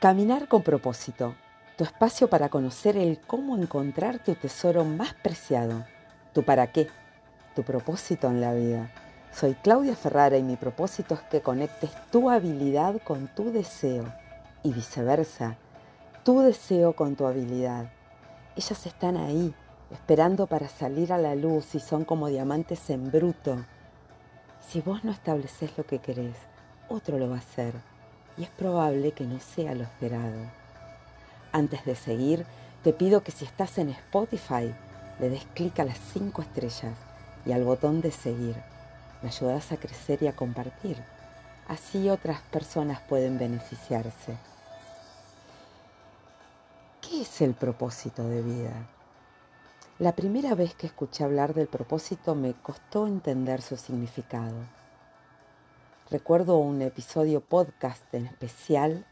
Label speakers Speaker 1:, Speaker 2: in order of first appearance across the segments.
Speaker 1: Caminar con propósito, tu espacio para conocer el cómo encontrar tu tesoro más preciado, tu para qué, tu propósito en la vida. Soy Claudia Ferrara y mi propósito es que conectes tu habilidad con tu deseo y viceversa, tu deseo con tu habilidad. Ellas están ahí, esperando para salir a la luz y son como diamantes en bruto. Si vos no estableces lo que querés, otro lo va a hacer y es probable que no sea lo esperado. Antes de seguir, te pido que si estás en Spotify, le des clic a las 5 estrellas y al botón de seguir. Me ayudas a crecer y a compartir. Así otras personas pueden beneficiarse. ¿Qué es el propósito de vida? La primera vez que escuché hablar del propósito me costó entender su significado. Recuerdo un episodio podcast en especial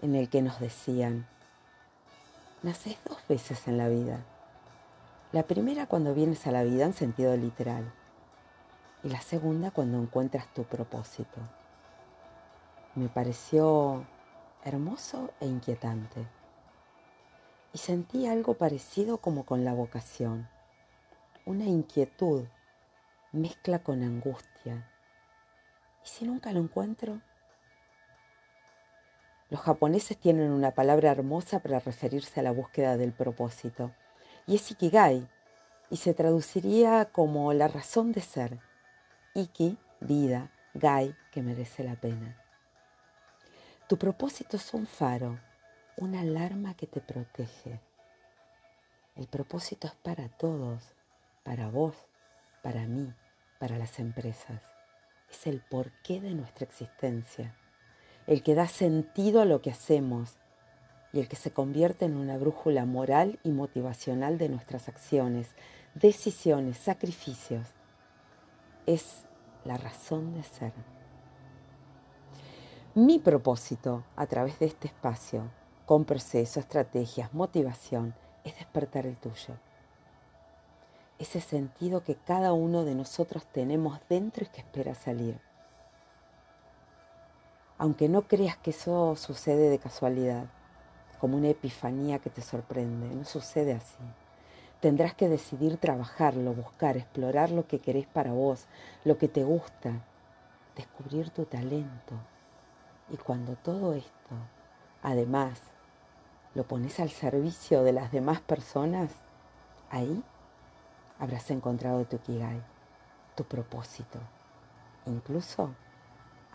Speaker 1: en el que nos decían, naces dos veces en la vida. La primera cuando vienes a la vida en sentido literal y la segunda cuando encuentras tu propósito. Me pareció hermoso e inquietante y sentí algo parecido como con la vocación, una inquietud mezcla con angustia ¿Y si nunca lo encuentro? Los japoneses tienen una palabra hermosa para referirse a la búsqueda del propósito, y es Ikigai, y se traduciría como la razón de ser. Iki, vida, Gai, que merece la pena. Tu propósito es un faro, una alarma que te protege. El propósito es para todos, para vos, para mí, para las empresas es el porqué de nuestra existencia, el que da sentido a lo que hacemos y el que se convierte en una brújula moral y motivacional de nuestras acciones, decisiones, sacrificios. Es la razón de ser. Mi propósito a través de este espacio, con proceso, estrategias, motivación, es despertar el tuyo ese sentido que cada uno de nosotros tenemos dentro y que espera salir. Aunque no creas que eso sucede de casualidad, como una epifanía que te sorprende, no sucede así. Tendrás que decidir trabajarlo, buscar, explorar lo que querés para vos, lo que te gusta, descubrir tu talento. Y cuando todo esto, además, lo pones al servicio de las demás personas, ahí habrás encontrado tu Kigai, tu propósito. Incluso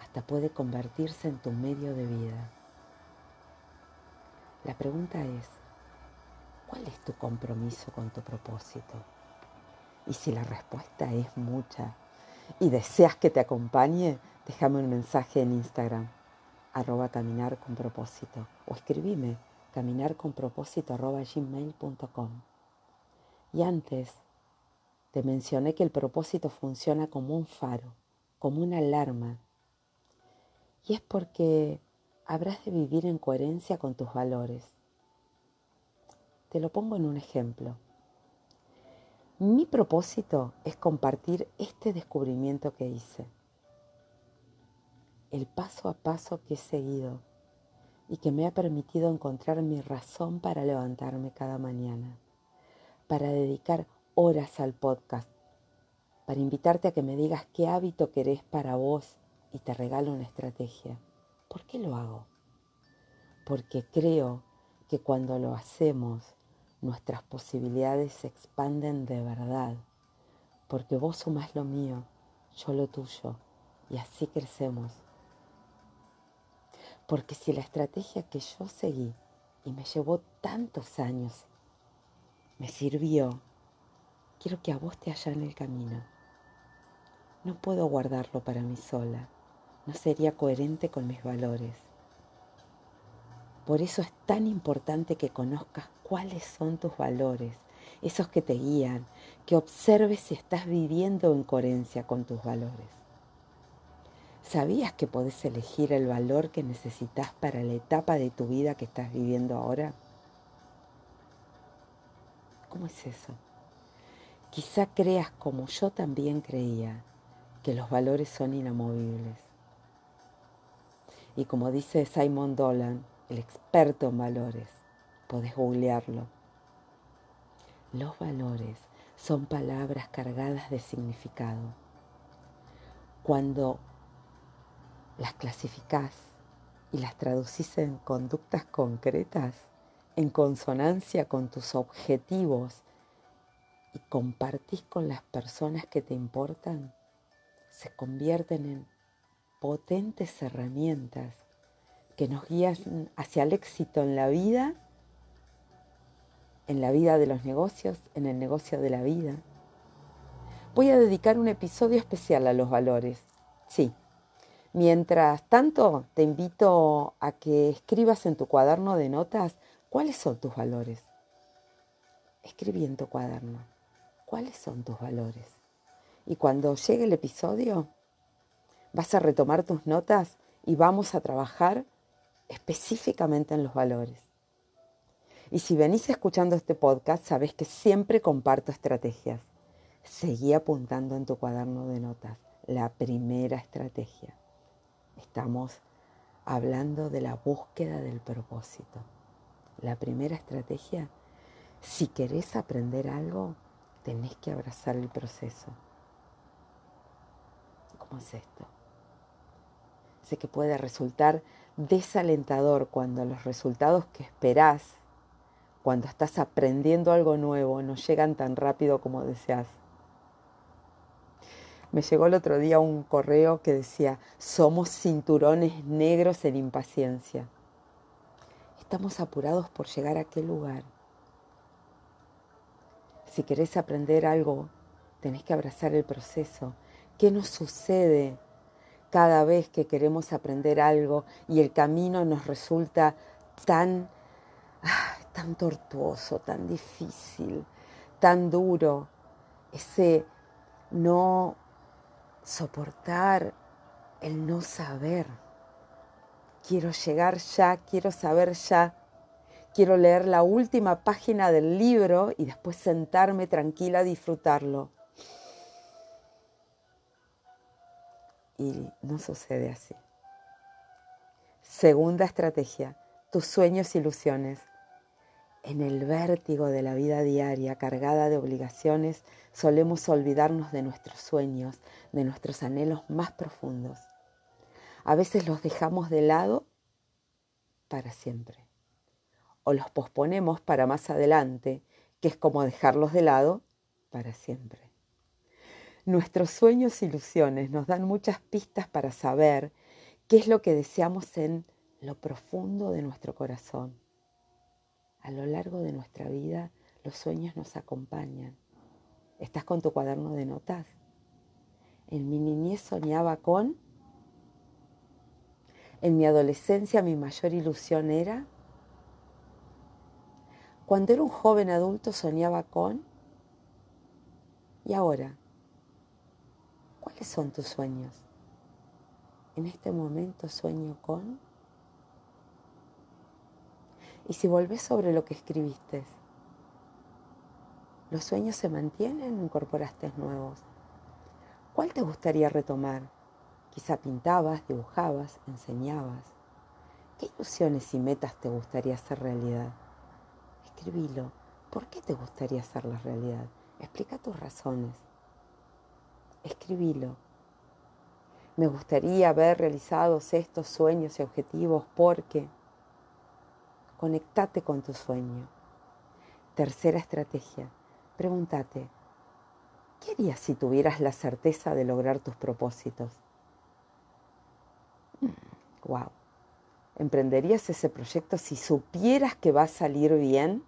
Speaker 1: hasta puede convertirse en tu medio de vida. La pregunta es, ¿cuál es tu compromiso con tu propósito? Y si la respuesta es mucha y deseas que te acompañe, déjame un mensaje en Instagram, arroba caminar con propósito, o escribime caminarconpropósito arroba gmail.com. Y antes te mencioné que el propósito funciona como un faro, como una alarma. Y es porque habrás de vivir en coherencia con tus valores. Te lo pongo en un ejemplo. Mi propósito es compartir este descubrimiento que hice, el paso a paso que he seguido y que me ha permitido encontrar mi razón para levantarme cada mañana, para dedicar horas al podcast para invitarte a que me digas qué hábito querés para vos y te regalo una estrategia. ¿Por qué lo hago? Porque creo que cuando lo hacemos, nuestras posibilidades se expanden de verdad. Porque vos sumás lo mío, yo lo tuyo, y así crecemos. Porque si la estrategia que yo seguí y me llevó tantos años me sirvió quiero que a vos te en el camino. No puedo guardarlo para mí sola, no sería coherente con mis valores. Por eso es tan importante que conozcas cuáles son tus valores, esos que te guían, que observes si estás viviendo en coherencia con tus valores. ¿Sabías que podés elegir el valor que necesitas para la etapa de tu vida que estás viviendo ahora? ¿Cómo es eso? Quizá creas como yo también creía, que los valores son inamovibles. Y como dice Simon Dolan, el experto en valores. Podés googlearlo. Los valores son palabras cargadas de significado. Cuando las clasificás y las traducís en conductas concretas, en consonancia con tus objetivos y compartís con las personas que te importan, se convierten en potentes herramientas que nos guían hacia el éxito en la vida, en la vida de los negocios, en el negocio de la vida. Voy a dedicar un episodio especial a los valores. Sí. Mientras tanto, te invito a que escribas en tu cuaderno de notas cuáles son tus valores. Escribí en tu cuaderno cuáles son tus valores. Y cuando llegue el episodio, vas a retomar tus notas y vamos a trabajar específicamente en los valores. Y si venís escuchando este podcast, sabes que siempre comparto estrategias. Seguí apuntando en tu cuaderno de notas la primera estrategia. Estamos hablando de la búsqueda del propósito. La primera estrategia, si querés aprender algo, tenés que abrazar el proceso. ¿Cómo es esto? Sé que puede resultar desalentador cuando los resultados que esperás, cuando estás aprendiendo algo nuevo, no llegan tan rápido como deseas. Me llegó el otro día un correo que decía, somos cinturones negros en impaciencia. Estamos apurados por llegar a aquel lugar. Si querés aprender algo, tenés que abrazar el proceso. ¿Qué nos sucede cada vez que queremos aprender algo y el camino nos resulta tan, ah, tan tortuoso, tan difícil, tan duro, ese no soportar el no saber. Quiero llegar ya, quiero saber ya, quiero leer la última página del libro y después sentarme tranquila a disfrutarlo. y no sucede así. Segunda estrategia, tus sueños e ilusiones. En el vértigo de la vida diaria cargada de obligaciones solemos olvidarnos de nuestros sueños, de nuestros anhelos más profundos. A veces los dejamos de lado para siempre o los posponemos para más adelante, que es como dejarlos de lado para siempre. Nuestros sueños e ilusiones nos dan muchas pistas para saber qué es lo que deseamos en lo profundo de nuestro corazón. A lo largo de nuestra vida los sueños nos acompañan. ¿Estás con tu cuaderno de notas? En mi niñez soñaba con... En mi adolescencia mi mayor ilusión era... Cuando era un joven adulto soñaba con... ¿Y ahora? ¿Cuáles son tus sueños? En este momento sueño con... Y si volvés sobre lo que escribiste, ¿los sueños se mantienen o incorporaste nuevos? ¿Cuál te gustaría retomar? Quizá pintabas, dibujabas, enseñabas. ¿Qué ilusiones y metas te gustaría hacer realidad? Escribilo. ¿Por qué te gustaría hacer la realidad? Explica tus razones escribilo. Me gustaría haber realizado estos sueños y objetivos porque conectate con tu sueño. Tercera estrategia, pregúntate, ¿qué harías si tuvieras la certeza de lograr tus propósitos? Wow. ¿Emprenderías ese proyecto si supieras que va a salir bien?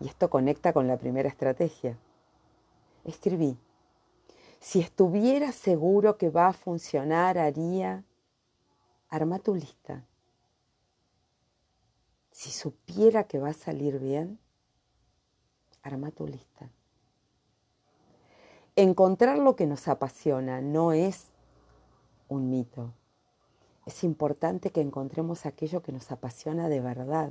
Speaker 1: Y esto conecta con la primera estrategia. Escribí, si estuviera seguro que va a funcionar, haría, arma tu lista. Si supiera que va a salir bien, arma tu lista. Encontrar lo que nos apasiona no es un mito. Es importante que encontremos aquello que nos apasiona de verdad.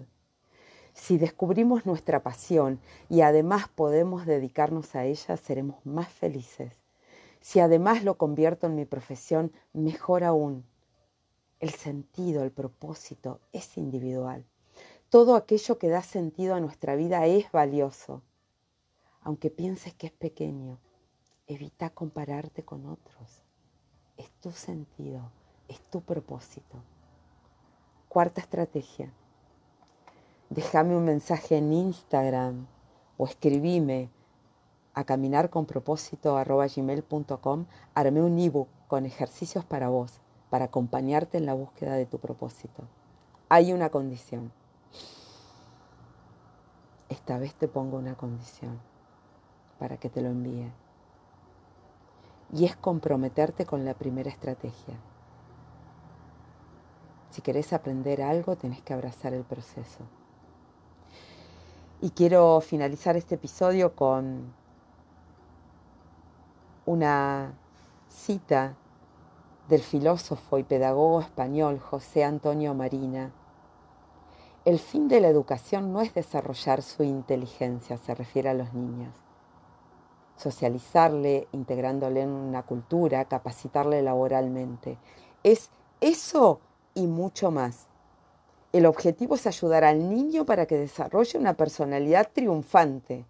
Speaker 1: Si descubrimos nuestra pasión y además podemos dedicarnos a ella, seremos más felices. Si además lo convierto en mi profesión, mejor aún. El sentido, el propósito es individual. Todo aquello que da sentido a nuestra vida es valioso. Aunque pienses que es pequeño, evita compararte con otros. Es tu sentido, es tu propósito. Cuarta estrategia. Déjame un mensaje en Instagram o escribime a caminarconpropósito.com. Armé un ebook con ejercicios para vos, para acompañarte en la búsqueda de tu propósito. Hay una condición. Esta vez te pongo una condición para que te lo envíe. Y es comprometerte con la primera estrategia. Si querés aprender algo, tenés que abrazar el proceso. Y quiero finalizar este episodio con una cita del filósofo y pedagogo español José Antonio Marina. El fin de la educación no es desarrollar su inteligencia, se refiere a los niños. Socializarle, integrándole en una cultura, capacitarle laboralmente. Es eso y mucho más. El objetivo es ayudar al niño para que desarrolle una personalidad triunfante,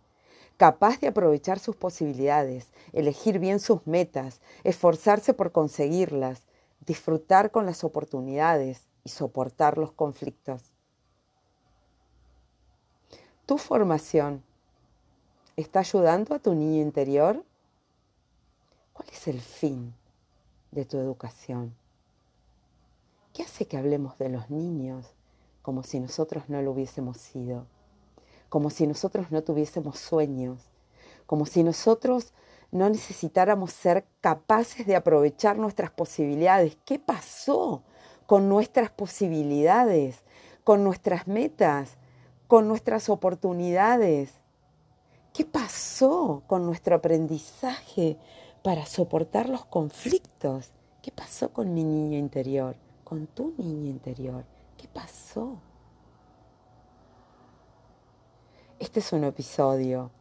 Speaker 1: capaz de aprovechar sus posibilidades, elegir bien sus metas, esforzarse por conseguirlas, disfrutar con las oportunidades y soportar los conflictos. ¿Tu formación está ayudando a tu niño interior? ¿Cuál es el fin de tu educación? ¿Qué hace que hablemos de los niños como si nosotros no lo hubiésemos sido, como si nosotros no tuviésemos sueños, como si nosotros no necesitáramos ser capaces de aprovechar nuestras posibilidades. ¿Qué pasó con nuestras posibilidades, con nuestras metas, con nuestras oportunidades? ¿Qué pasó con nuestro aprendizaje para soportar los conflictos? ¿Qué pasó con mi niño interior, con tu niño interior? ¿Qué pasó? Este es un episodio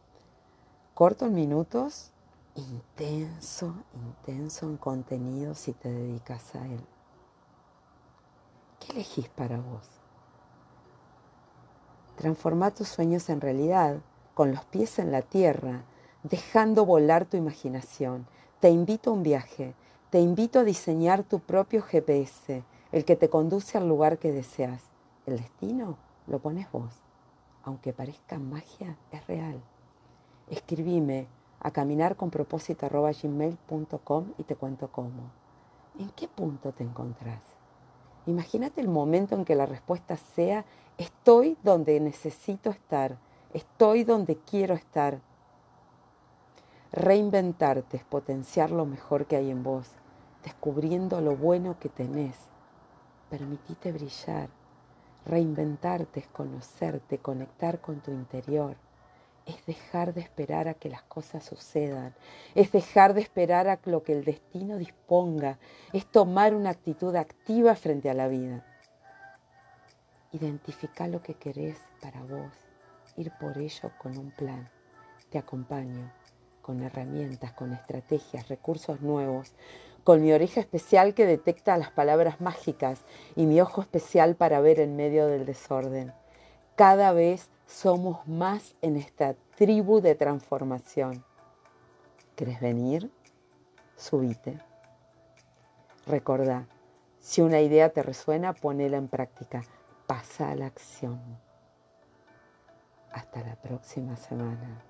Speaker 1: corto en minutos, intenso, intenso en contenido si te dedicas a él. ¿Qué elegís para vos? Transforma tus sueños en realidad, con los pies en la tierra, dejando volar tu imaginación. Te invito a un viaje, te invito a diseñar tu propio GPS el que te conduce al lugar que deseas. El destino lo pones vos. Aunque parezca magia, es real. Escribime a caminarconpropósito.gmail.com y te cuento cómo. ¿En qué punto te encontrás? Imagínate el momento en que la respuesta sea, estoy donde necesito estar, estoy donde quiero estar. Reinventarte es potenciar lo mejor que hay en vos, descubriendo lo bueno que tenés Permitite brillar. Reinventarte es conocerte, conectar con tu interior. Es dejar de esperar a que las cosas sucedan. Es dejar de esperar a lo que el destino disponga. Es tomar una actitud activa frente a la vida. Identifica lo que querés para vos. Ir por ello con un plan. Te acompaño con herramientas, con estrategias, recursos nuevos, con mi oreja especial que detecta las palabras mágicas y mi ojo especial para ver en medio del desorden. Cada vez somos más en esta tribu de transformación. ¿Querés venir? Subite. Recordá, si una idea te resuena, ponela en práctica. Pasa a la acción. Hasta la próxima semana.